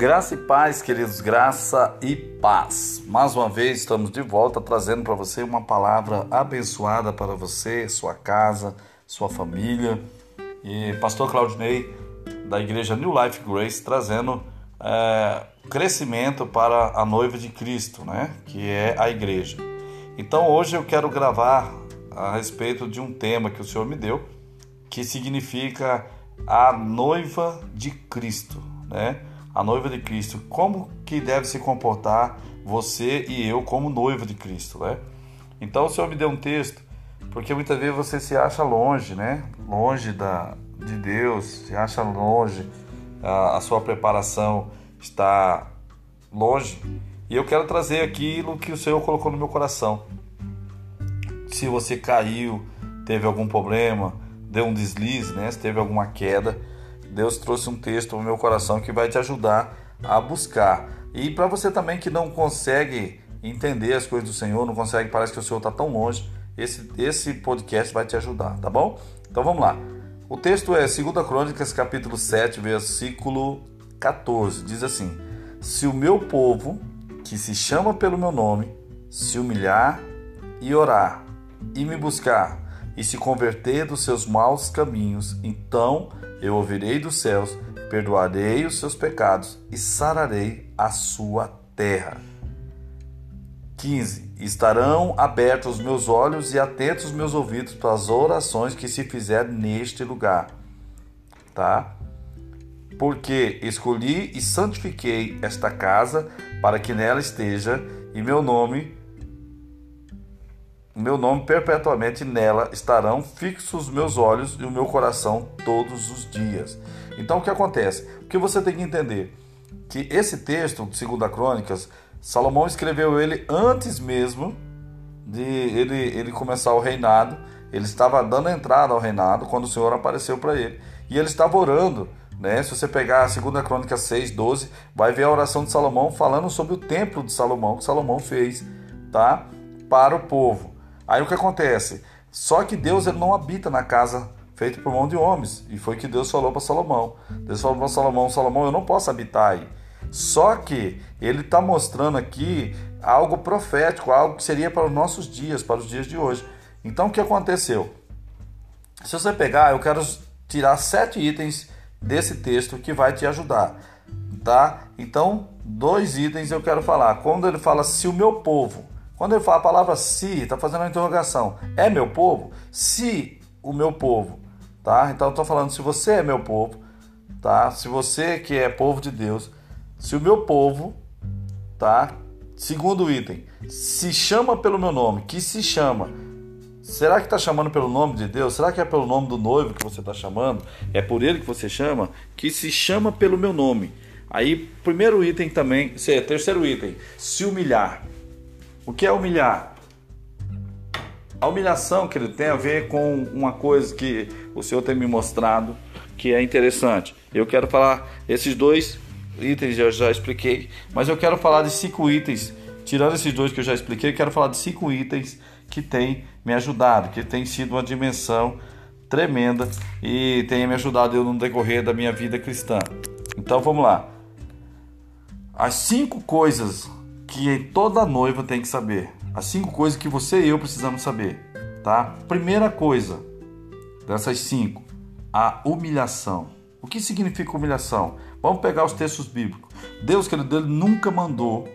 Graça e paz, queridos, graça e paz. Mais uma vez estamos de volta trazendo para você uma palavra abençoada para você, sua casa, sua família. E Pastor Claudinei, da Igreja New Life Grace, trazendo é, crescimento para a noiva de Cristo, né? Que é a igreja. Então hoje eu quero gravar a respeito de um tema que o Senhor me deu, que significa a noiva de Cristo, né? A noiva de Cristo. Como que deve se comportar você e eu como noiva de Cristo, né? Então o Senhor me deu um texto, porque muitas vezes você se acha longe, né? Longe da, de Deus, se acha longe, a, a sua preparação está longe. E eu quero trazer aquilo que o Senhor colocou no meu coração. Se você caiu, teve algum problema, deu um deslize, né? Se teve alguma queda, Deus trouxe um texto no meu coração que vai te ajudar a buscar. E para você também que não consegue entender as coisas do Senhor, não consegue, parece que o Senhor está tão longe, esse, esse podcast vai te ajudar, tá bom? Então vamos lá. O texto é 2 Crônicas, capítulo 7, versículo 14. Diz assim: Se o meu povo, que se chama pelo meu nome, se humilhar e orar, e me buscar, e se converter dos seus maus caminhos, então eu ouvirei dos céus, perdoarei os seus pecados e sararei a sua terra. 15. Estarão abertos os meus olhos e atentos os meus ouvidos para as orações que se fizerem neste lugar. Tá? Porque escolhi e santifiquei esta casa para que nela esteja e meu nome meu nome perpetuamente nela estarão fixos os meus olhos e o meu coração todos os dias. Então o que acontece? O que você tem que entender? Que esse texto, de 2 Crônicas, Salomão escreveu ele antes mesmo de ele, ele começar o reinado. Ele estava dando entrada ao reinado quando o Senhor apareceu para ele. E ele estava orando. Né? Se você pegar a 2 Crônica 6, 12, vai ver a oração de Salomão falando sobre o templo de Salomão que Salomão fez tá? para o povo. Aí o que acontece? Só que Deus ele não habita na casa feita por mão de homens. E foi que Deus falou para Salomão. Deus falou para Salomão: Salomão, eu não posso habitar aí. Só que ele está mostrando aqui algo profético, algo que seria para os nossos dias, para os dias de hoje. Então o que aconteceu? Se você pegar, eu quero tirar sete itens desse texto que vai te ajudar, tá? Então, dois itens eu quero falar. Quando ele fala se o meu povo, quando ele fala a palavra se, está fazendo uma interrogação. É meu povo? Se o meu povo, tá? Então eu estou falando se você é meu povo, tá? Se você que é povo de Deus, se o meu povo, tá? Segundo item, se chama pelo meu nome, que se chama. Será que está chamando pelo nome de Deus? Será que é pelo nome do noivo que você está chamando? É por ele que você chama? Que se chama pelo meu nome. Aí, primeiro item também, terceiro item, se humilhar. O que é humilhar? A humilhação que ele tem a ver com uma coisa que o Senhor tem me mostrado que é interessante. Eu quero falar esses dois itens eu já expliquei, mas eu quero falar de cinco itens. Tirando esses dois que eu já expliquei, eu quero falar de cinco itens que tem me ajudado, que tem sido uma dimensão tremenda e tem me ajudado eu no decorrer da minha vida cristã. Então vamos lá. As cinco coisas que toda noiva tem que saber. As cinco coisas que você e eu precisamos saber, tá? Primeira coisa dessas cinco, a humilhação. O que significa humilhação? Vamos pegar os textos bíblicos. Deus, querido, ele nunca mandou,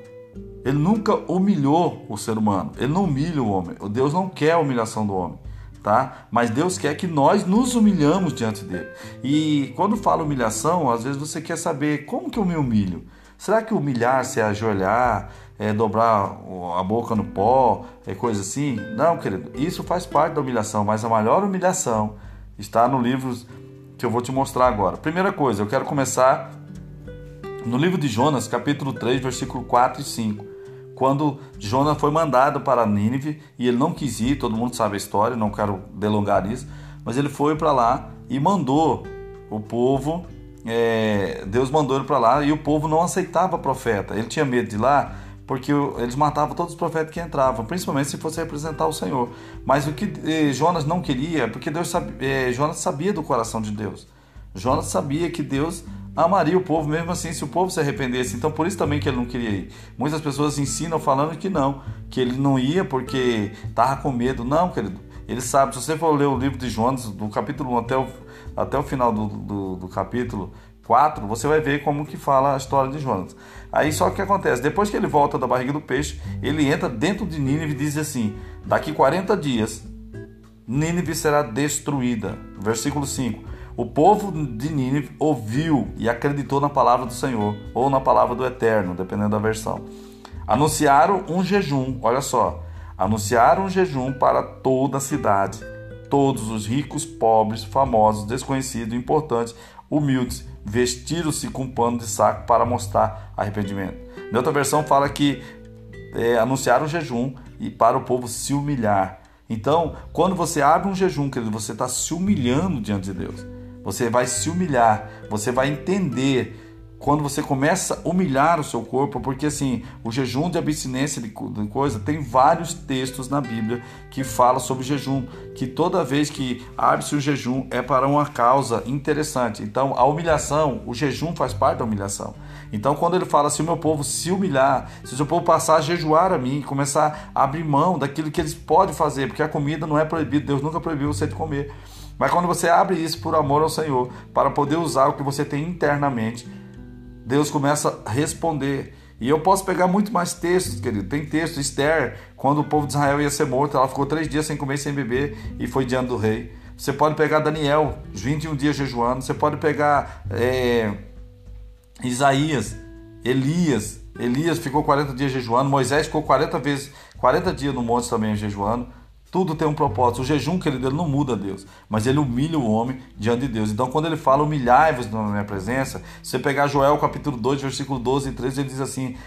ele nunca humilhou o ser humano. Ele não humilha o homem. Deus não quer a humilhação do homem. Tá? Mas Deus quer que nós nos humilhamos diante dele. E quando fala humilhação, às vezes você quer saber como que eu me humilho. Será que humilhar-se é ajoelhar, é dobrar a boca no pó, é coisa assim? Não, querido, isso faz parte da humilhação, mas a maior humilhação está no livro que eu vou te mostrar agora. Primeira coisa, eu quero começar no livro de Jonas, capítulo 3, versículo 4 e 5. Quando Jonas foi mandado para Nínive e ele não quis ir, todo mundo sabe a história, não quero delongar isso, mas ele foi para lá e mandou o povo é, Deus mandou ele para lá e o povo não aceitava profeta. Ele tinha medo de lá porque eles matavam todos os profetas que entravam, principalmente se fosse representar o Senhor. Mas o que eh, Jonas não queria, porque Deus sabia, eh, Jonas sabia do coração de Deus. Jonas sabia que Deus amaria o povo mesmo assim se o povo se arrependesse. Então por isso também que ele não queria ir. Muitas pessoas ensinam falando que não, que ele não ia porque estava com medo. Não, querido. Ele sabe, se você for ler o livro de Jonas, do capítulo 1 até o, até o final do, do, do capítulo 4, você vai ver como que fala a história de Jonas. Aí só que acontece, depois que ele volta da barriga do peixe, ele entra dentro de Nínive e diz assim: daqui 40 dias, Nínive será destruída. Versículo 5. O povo de Nínive ouviu e acreditou na palavra do Senhor, ou na palavra do Eterno, dependendo da versão. Anunciaram um jejum, olha só. Anunciaram um jejum para toda a cidade. Todos os ricos, pobres, famosos, desconhecidos, importantes, humildes, vestiram-se com pano de saco para mostrar arrependimento. Na outra versão fala que é, anunciaram um jejum e para o povo se humilhar. Então, quando você abre um jejum, querido, você está se humilhando diante de Deus. Você vai se humilhar, você vai entender quando você começa a humilhar o seu corpo, porque assim, o jejum de abstinência de coisa, tem vários textos na Bíblia que falam sobre jejum, que toda vez que abre-se o jejum é para uma causa interessante. Então, a humilhação, o jejum faz parte da humilhação. Então, quando ele fala, se o meu povo se humilhar, se o seu povo passar a jejuar a mim, começar a abrir mão daquilo que eles podem fazer, porque a comida não é proibida, Deus nunca proibiu você de comer. Mas quando você abre isso por amor ao Senhor, para poder usar o que você tem internamente, Deus começa a responder. E eu posso pegar muito mais textos, querido. Tem texto, Esther, quando o povo de Israel ia ser morto, ela ficou três dias sem comer sem beber e foi diante do rei. Você pode pegar Daniel, 21 dias jejuando. Você pode pegar é, Isaías, Elias. Elias ficou 40 dias jejuando. Moisés ficou 40 vezes, 40 dias no monte também jejuando. Tudo tem um propósito. O jejum, querido, ele não muda Deus, mas ele humilha o homem diante de Deus. Então, quando ele fala humilhai-vos na minha presença, se você pegar Joel capítulo 2, versículo 12 e 13, ele diz assim: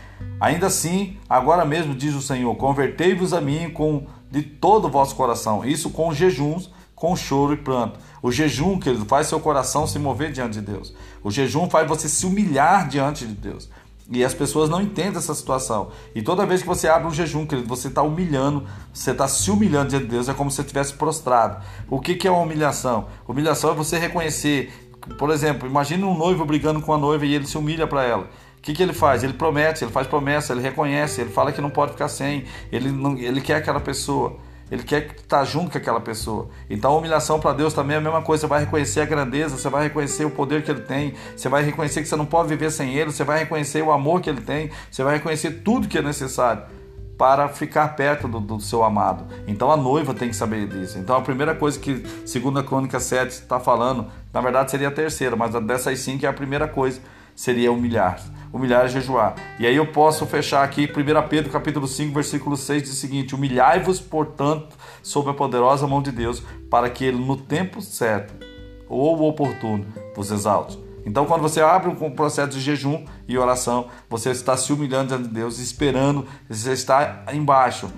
Ainda assim, agora mesmo diz o Senhor: Convertei-vos a mim com de todo o vosso coração, isso com jejuns, com choro e pranto. O jejum, querido, faz seu coração se mover diante de Deus. O jejum faz você se humilhar diante de Deus. E as pessoas não entendem essa situação. E toda vez que você abre um jejum, querido, você está humilhando, você está se humilhando diante de Deus, é como se você estivesse prostrado. O que, que é uma humilhação? Humilhação é você reconhecer, por exemplo, imagine um noivo brigando com a noiva e ele se humilha para ela. O que, que ele faz? Ele promete, ele faz promessa, ele reconhece, ele fala que não pode ficar sem, ele, não, ele quer aquela pessoa. Ele quer estar junto com aquela pessoa. Então a humilhação para Deus também é a mesma coisa. Você vai reconhecer a grandeza, você vai reconhecer o poder que ele tem, você vai reconhecer que você não pode viver sem ele, você vai reconhecer o amor que ele tem, você vai reconhecer tudo que é necessário para ficar perto do, do seu amado. Então a noiva tem que saber disso. Então a primeira coisa que, segundo a Crônica 7, está falando, na verdade seria a terceira, mas dessas cinco é a primeira coisa seria humilhar. Humilhar é jejuar. E aí eu posso fechar aqui 1 Pedro capítulo 5, versículo 6 diz o seguinte: Humilhai-vos, portanto, sob a poderosa mão de Deus, para que ele no tempo certo ou oportuno vos exalte. Então, quando você abre um processo de jejum e oração, você está se humilhando diante de Deus, esperando, você está embaixo.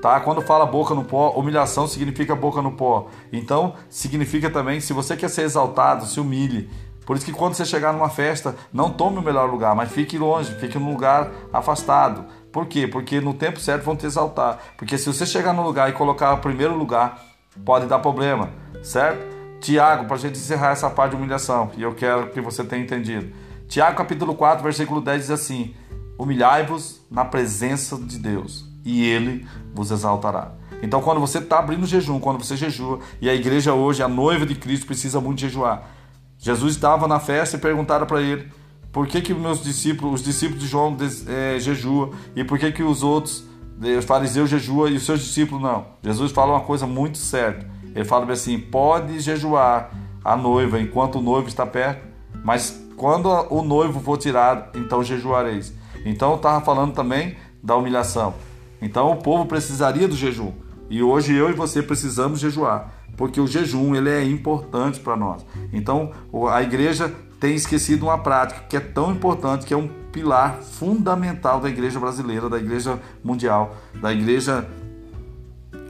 Tá? Quando fala boca no pó, humilhação significa boca no pó. Então, significa também, se você quer ser exaltado, se humilhe. Por isso que quando você chegar numa festa, não tome o melhor lugar, mas fique longe, fique num lugar afastado. Por quê? Porque no tempo certo vão te exaltar. Porque se você chegar no lugar e colocar o primeiro lugar, pode dar problema, certo? Tiago, para a gente encerrar essa parte de humilhação, e eu quero que você tenha entendido. Tiago capítulo 4, versículo 10 diz assim: Humilhai-vos na presença de Deus, e Ele vos exaltará. Então, quando você está abrindo jejum, quando você jejua, e a igreja hoje, a noiva de Cristo, precisa muito jejuar, Jesus estava na festa e perguntaram para ele por que, que meus discípulos, os discípulos de João é, jejuam e por que, que os outros, os fariseus jejuam e os seus discípulos não. Jesus fala uma coisa muito certa. Ele fala assim: pode jejuar a noiva enquanto o noivo está perto, mas quando o noivo for tirado, então jejuareis. Então estava falando também da humilhação. Então o povo precisaria do jejum. E hoje eu e você precisamos jejuar porque o jejum ele é importante para nós. Então a igreja tem esquecido uma prática que é tão importante, que é um pilar fundamental da igreja brasileira, da igreja mundial, da igreja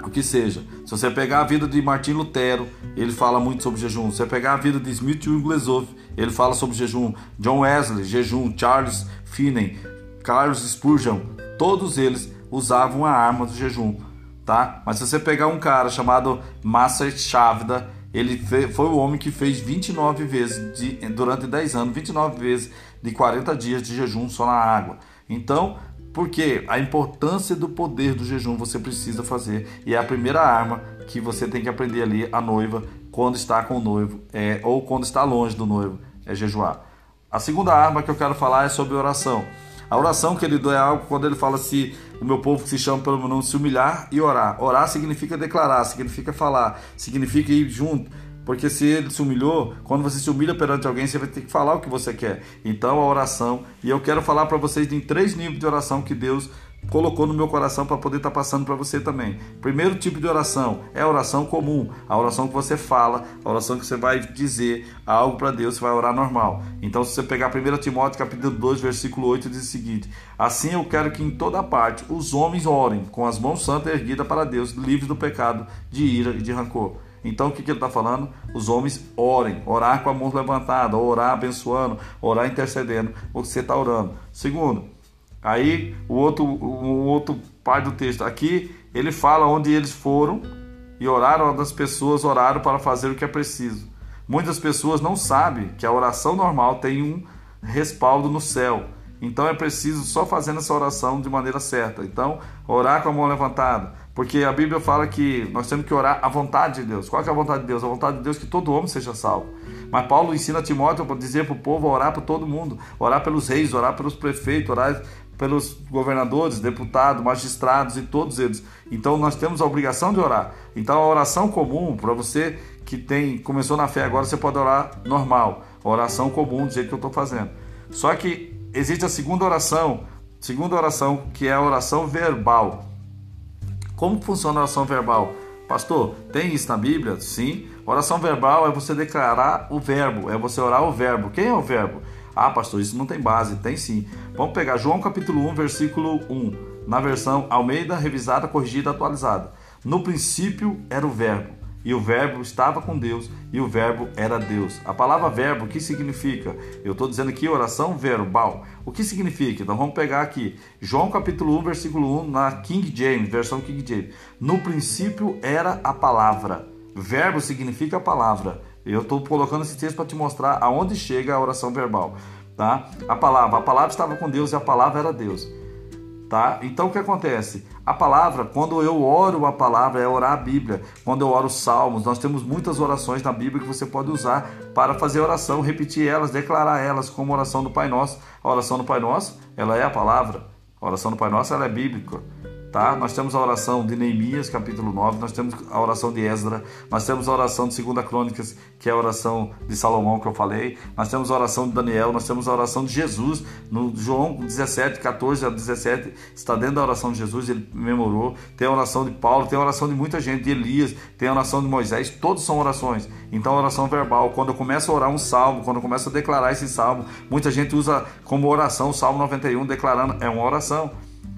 o que seja. Se você pegar a vida de Martim Lutero, ele fala muito sobre jejum. Se você pegar a vida de Smith Wigglesworth, ele fala sobre jejum. John Wesley, jejum. Charles Finney, Carlos Spurgeon, todos eles usavam a arma do jejum tá? Mas se você pegar um cara chamado Master Chavda, ele foi o homem que fez 29 vezes, de, durante 10 anos, 29 vezes de 40 dias de jejum só na água. Então, porque a importância do poder do jejum você precisa fazer e é a primeira arma que você tem que aprender ali a noiva quando está com o noivo é, ou quando está longe do noivo é jejuar. A segunda arma que eu quero falar é sobre oração. A oração que ele é algo quando ele fala se o meu povo que se chama pelo meu nome se humilhar e orar. Orar significa declarar, significa falar, significa ir junto. Porque se ele se humilhou, quando você se humilha perante alguém, você vai ter que falar o que você quer. Então a oração, e eu quero falar para vocês em três níveis de oração que Deus colocou no meu coração para poder estar tá passando para você também. Primeiro tipo de oração é a oração comum, a oração que você fala, a oração que você vai dizer algo para Deus, você vai orar normal. Então, se você pegar 1 Timóteo capítulo 2, versículo 8, diz o seguinte: Assim eu quero que em toda parte os homens orem com as mãos santas erguidas para Deus, livres do pecado, de ira e de rancor. Então o que, que ele está falando? Os homens orem, orar com a mão levantada, orar abençoando, orar intercedendo, você está orando. Segundo, Aí o outro, o outro parte do texto aqui, ele fala onde eles foram e oraram, onde as pessoas oraram para fazer o que é preciso. Muitas pessoas não sabem que a oração normal tem um respaldo no céu. Então é preciso só fazendo essa oração de maneira certa. Então, orar com a mão levantada. Porque a Bíblia fala que nós temos que orar à vontade de Deus. Qual é a vontade de Deus? A vontade de Deus é que todo homem seja salvo. Mas Paulo ensina a Timóteo para dizer para o povo orar para todo mundo, orar pelos reis, orar pelos prefeitos, orar pelos governadores, deputados, magistrados e todos eles. Então nós temos a obrigação de orar. Então a oração comum para você que tem começou na fé agora você pode orar normal, oração comum do jeito que eu estou fazendo. Só que existe a segunda oração, segunda oração que é a oração verbal. Como funciona a oração verbal? Pastor, tem isso na Bíblia? Sim. Oração verbal é você declarar o verbo, é você orar o verbo. Quem é o verbo? Ah, pastor, isso não tem base. Tem sim. Vamos pegar João capítulo 1, versículo 1, na versão Almeida, revisada, corrigida, atualizada. No princípio era o Verbo, e o Verbo estava com Deus, e o Verbo era Deus. A palavra verbo, o que significa? Eu estou dizendo aqui oração verbal. O que significa? Então vamos pegar aqui. João capítulo 1, versículo 1, na King James, versão King James. No princípio era a palavra. Verbo significa palavra. Eu estou colocando esse texto para te mostrar aonde chega a oração verbal, tá? A palavra, a palavra estava com Deus e a palavra era Deus, tá? Então o que acontece? A palavra, quando eu oro a palavra, é orar a Bíblia. Quando eu oro salmos, nós temos muitas orações na Bíblia que você pode usar para fazer oração, repetir elas, declarar elas, como oração do Pai Nosso. A oração do Pai Nosso, ela é a palavra. A oração do Pai Nosso, ela é bíblica tá? Nós temos a oração de Neemias, capítulo 9, nós temos a oração de Esdra, nós temos a oração de 2 Crônicas, que é a oração de Salomão que eu falei, nós temos a oração de Daniel, nós temos a oração de Jesus, no João 17, 14 a 17, está dentro da oração de Jesus, ele memorou, tem a oração de Paulo, tem a oração de muita gente, de Elias, tem a oração de Moisés, todos são orações. Então, a oração verbal, quando eu começo a orar um salmo, quando eu começo a declarar esse salmo, muita gente usa como oração o Salmo 91, declarando, é uma oração.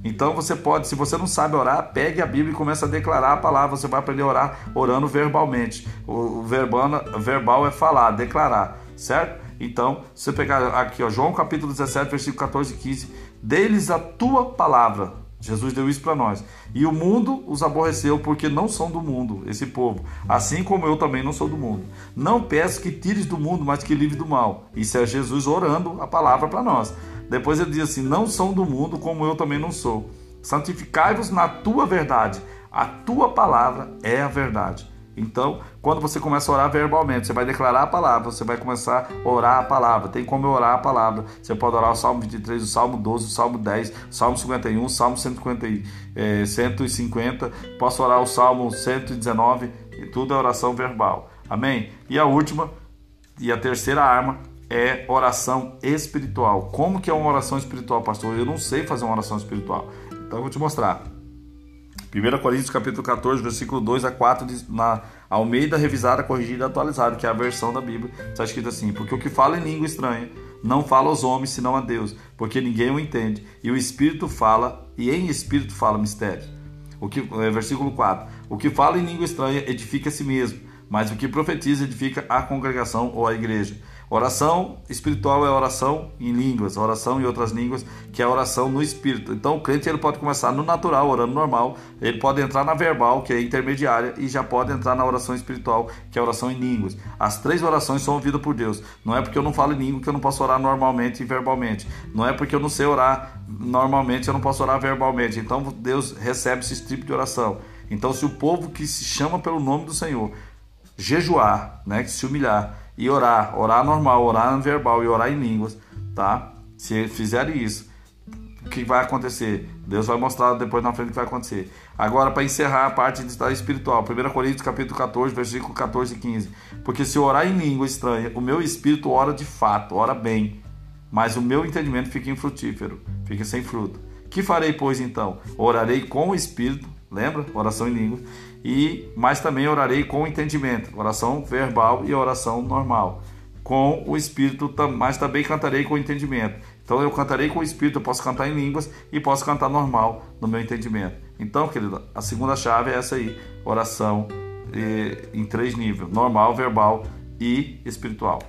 Então você pode, se você não sabe orar, pegue a Bíblia e comece a declarar a palavra. Você vai aprender a orar orando verbalmente. O verbal, verbal é falar, declarar, certo? Então, se você pegar aqui, ó, João capítulo 17, versículo 14 e 15, deles a tua palavra. Jesus deu isso para nós. E o mundo os aborreceu porque não são do mundo, esse povo. Assim como eu também não sou do mundo. Não peço que tires do mundo, mas que livre do mal. Isso é Jesus orando a palavra para nós. Depois ele diz assim: Não são do mundo, como eu também não sou. Santificai-vos na tua verdade. A tua palavra é a verdade. Então, quando você começa a orar verbalmente, você vai declarar a palavra, você vai começar a orar a palavra. Tem como orar a palavra. Você pode orar o Salmo 23, o Salmo 12, o Salmo 10, o Salmo 51, o Salmo 150, eh, 150. Posso orar o Salmo 119, e tudo é oração verbal. Amém? E a última, e a terceira arma é oração espiritual. Como que é uma oração espiritual, pastor? Eu não sei fazer uma oração espiritual. Então eu vou te mostrar. 1 Coríntios capítulo 14, versículo 2 a 4, na Almeida revisada, corrigida e atualizada, que é a versão da Bíblia, está escrito assim: Porque o que fala em língua estranha não fala aos homens, senão a Deus, porque ninguém o entende. E o Espírito fala, e em Espírito fala mistério. O que, é, versículo 4: O que fala em língua estranha edifica a si mesmo, mas o que profetiza edifica a congregação ou a igreja. Oração espiritual é oração em línguas, oração em outras línguas, que é oração no espírito. Então o crente ele pode começar no natural, orando normal, ele pode entrar na verbal, que é intermediária, e já pode entrar na oração espiritual, que é oração em línguas. As três orações são ouvidas por Deus. Não é porque eu não falo em língua que eu não posso orar normalmente e verbalmente. Não é porque eu não sei orar normalmente, eu não posso orar verbalmente. Então Deus recebe esse tipo de oração. Então se o povo que se chama pelo nome do Senhor jejuar, né, que se humilhar e orar, orar normal, orar verbal e orar em línguas, tá? Se fizerem isso, o que vai acontecer? Deus vai mostrar depois na frente o que vai acontecer. Agora, para encerrar a parte de estar espiritual, 1 Coríntios capítulo 14, versículo 14 e 15. Porque se orar em língua estranha, o meu espírito ora de fato, ora bem, mas o meu entendimento fica infrutífero, fica sem fruto. Que farei, pois, então? Orarei com o espírito, lembra? Oração em língua e mas também orarei com entendimento, oração verbal e oração normal, com o espírito, mas também cantarei com entendimento. Então eu cantarei com o espírito, eu posso cantar em línguas e posso cantar normal no meu entendimento. Então, querido, a segunda chave é essa aí, oração em três níveis: normal, verbal e espiritual.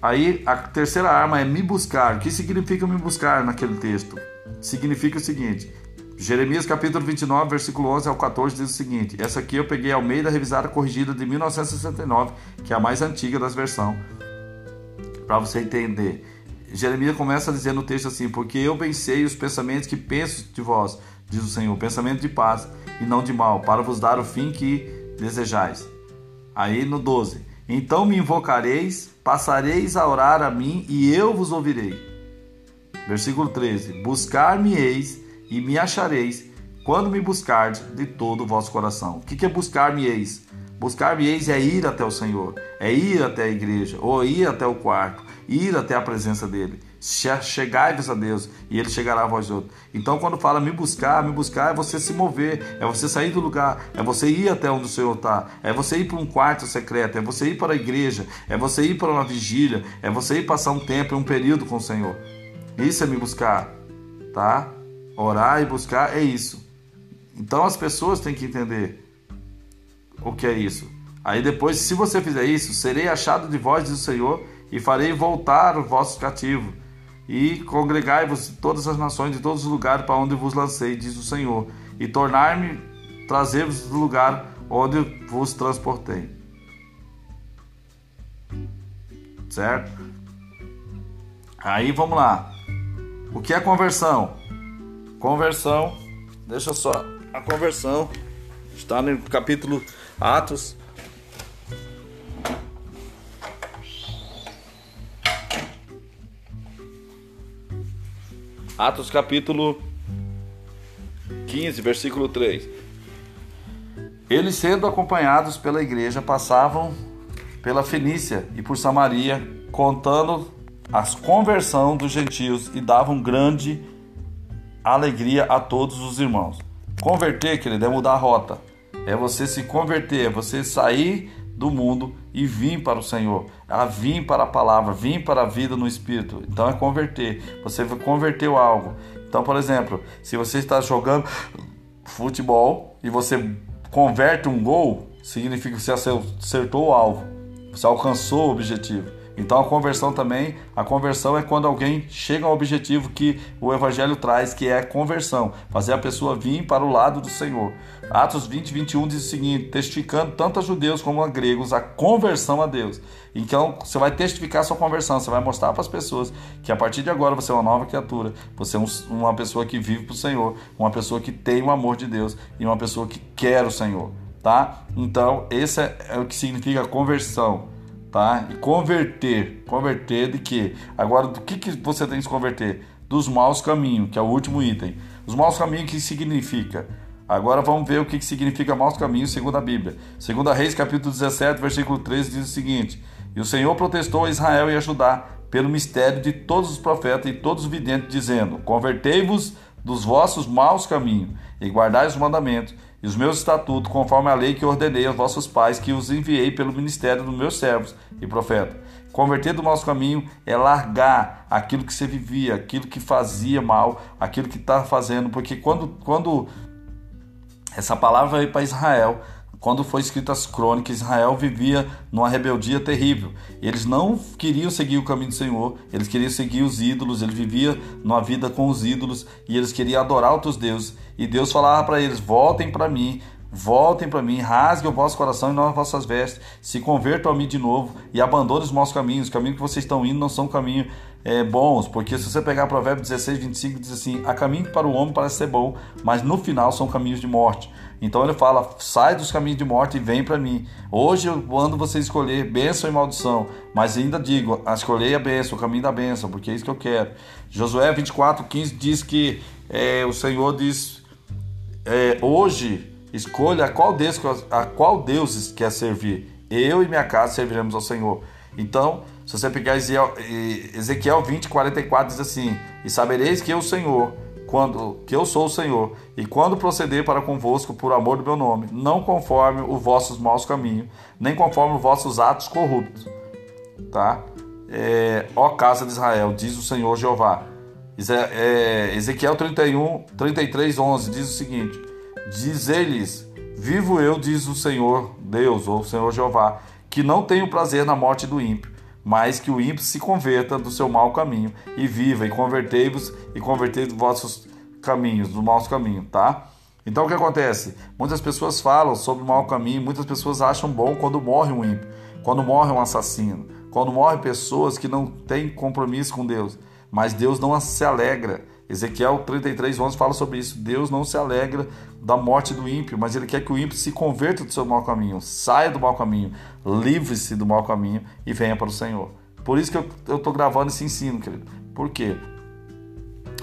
Aí a terceira arma é me buscar. O que significa me buscar naquele texto? Significa o seguinte: Jeremias capítulo 29, versículo 11 ao 14 diz o seguinte: Essa aqui eu peguei ao meio da revisada corrigida de 1969, que é a mais antiga das versões, para você entender. Jeremias começa a dizer no texto assim: Porque eu vencei os pensamentos que penso de vós, diz o Senhor, pensamento de paz e não de mal, para vos dar o fim que desejais. Aí no 12: Então me invocareis, passareis a orar a mim e eu vos ouvirei. Versículo 13: Buscar-me-eis e me achareis quando me buscardes de todo o vosso coração. O que é buscar-me-eis? Buscar-me-eis é ir até o Senhor, é ir até a igreja, ou ir até o quarto, ir até a presença dele. Chegai-vos a Deus e ele chegará a vós outros. Então, quando fala me buscar, me buscar é você se mover, é você sair do lugar, é você ir até onde o Senhor está, é você ir para um quarto secreto, é você ir para a igreja, é você ir para uma vigília, é você ir passar um tempo, um período com o Senhor. Isso é me buscar, tá? Orar e buscar é isso. Então as pessoas têm que entender o que é isso. Aí depois, se você fizer isso, serei achado de vós, diz o Senhor, e farei voltar os vossos cativos. E congregai-vos todas as nações de todos os lugares para onde vos lancei, diz o Senhor, e tornar-me, trazer-vos do lugar onde vos transportei. Certo? Aí vamos lá. O que é conversão? Conversão, deixa só, a conversão está no capítulo Atos. Atos capítulo 15, versículo 3. Eles sendo acompanhados pela igreja passavam pela Fenícia e por Samaria, contando a conversão dos gentios e davam grande alegria a todos os irmãos. Converter, querido, é mudar a rota. É você se converter, é você sair do mundo e vir para o Senhor, a vir para a palavra, vir para a vida no Espírito. Então é converter. Você converteu algo. Então, por exemplo, se você está jogando futebol e você converte um gol, significa que você acertou o alvo, você alcançou o objetivo. Então a conversão também, a conversão é quando alguém chega ao objetivo que o evangelho traz, que é a conversão, fazer a pessoa vir para o lado do Senhor. Atos 20, 21 diz o seguinte: testificando tanto a judeus como a gregos a conversão a Deus. Então você vai testificar a sua conversão, você vai mostrar para as pessoas que a partir de agora você é uma nova criatura, você é um, uma pessoa que vive para o Senhor, uma pessoa que tem o amor de Deus e uma pessoa que quer o Senhor. Tá? Então, esse é, é o que significa conversão tá? E converter, converter de quê? Agora, do que, que você tem que se converter? Dos maus caminhos, que é o último item. Os maus caminhos, que significa? Agora vamos ver o que, que significa maus caminhos segundo a Bíblia. Segundo a Reis, capítulo 17, versículo 13, diz o seguinte: E o Senhor protestou a Israel e a Judá pelo mistério de todos os profetas e todos os videntes, dizendo: Convertei-vos dos vossos maus caminhos e guardai os mandamentos e os meus estatutos, conforme a lei que ordenei aos vossos pais, que os enviei pelo ministério dos meus servos e profetas. Converter do nosso caminho é largar aquilo que você vivia, aquilo que fazia mal, aquilo que está fazendo, porque quando, quando essa palavra veio para Israel, quando foi escrita as crônicas, Israel vivia numa rebeldia terrível. Eles não queriam seguir o caminho do Senhor, eles queriam seguir os ídolos, eles viviam numa vida com os ídolos e eles queriam adorar outros deuses. E Deus falava para eles: voltem para mim, Voltem para mim, rasguem o vosso coração e não as vossas vestes, se convertam a mim de novo e abandonem os maus caminhos. Os caminhos que vocês estão indo não são caminhos é, bons, porque se você pegar Provérbio 16, 25, diz assim: há caminho para o homem parece ser bom, mas no final são caminhos de morte. Então ele fala: sai dos caminhos de morte e vem para mim. Hoje eu mando você escolher bênção e maldição, mas ainda digo: escolhei a bênção, o caminho da bênção, porque é isso que eu quero. Josué 24, 15 diz que é, o Senhor diz: é, hoje Escolha a qual Deus, a qual deuses quer servir. Eu e minha casa serviremos ao Senhor. Então, se você pegar Ezequiel 20, 44, diz assim: E sabereis que eu, Senhor, quando que eu sou o Senhor, e quando proceder para convosco por amor do meu nome, não conforme os vossos maus caminhos, nem conforme os vossos atos corruptos. Tá? É, ó casa de Israel, diz o Senhor Jeová. É, Ezequiel 31, 33, 11 diz o seguinte: Dizer-lhes: Vivo eu, diz o Senhor Deus, ou o Senhor Jeová, que não tenho prazer na morte do ímpio, mas que o ímpio se converta do seu mau caminho e viva, e convertei-vos e convertei os vossos caminhos, do mau caminho, tá? Então o que acontece? Muitas pessoas falam sobre o mau caminho, muitas pessoas acham bom quando morre um ímpio, quando morre um assassino, quando morrem pessoas que não têm compromisso com Deus. Mas Deus não se alegra Ezequiel 33, 11 fala sobre isso. Deus não se alegra da morte do ímpio, mas ele quer que o ímpio se converta do seu mau caminho, saia do mau caminho, livre-se do mau caminho e venha para o Senhor. Por isso que eu estou gravando esse ensino, querido. Por quê?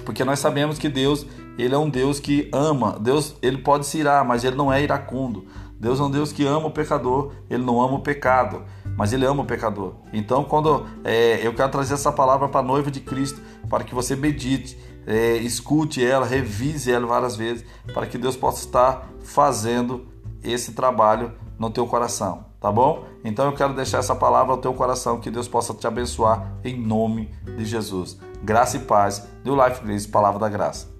Porque nós sabemos que Deus, ele é um Deus que ama. Deus, ele pode se irar, mas ele não é iracundo. Deus é um Deus que ama o pecador, ele não ama o pecado, mas ele ama o pecador. Então, quando é, eu quero trazer essa palavra para a noiva de Cristo, para que você medite, é, escute ela, revise ela várias vezes, para que Deus possa estar fazendo esse trabalho no teu coração, tá bom? Então eu quero deixar essa palavra ao teu coração, que Deus possa te abençoar em nome de Jesus. Graça e paz. Do Life Grace, Palavra da Graça.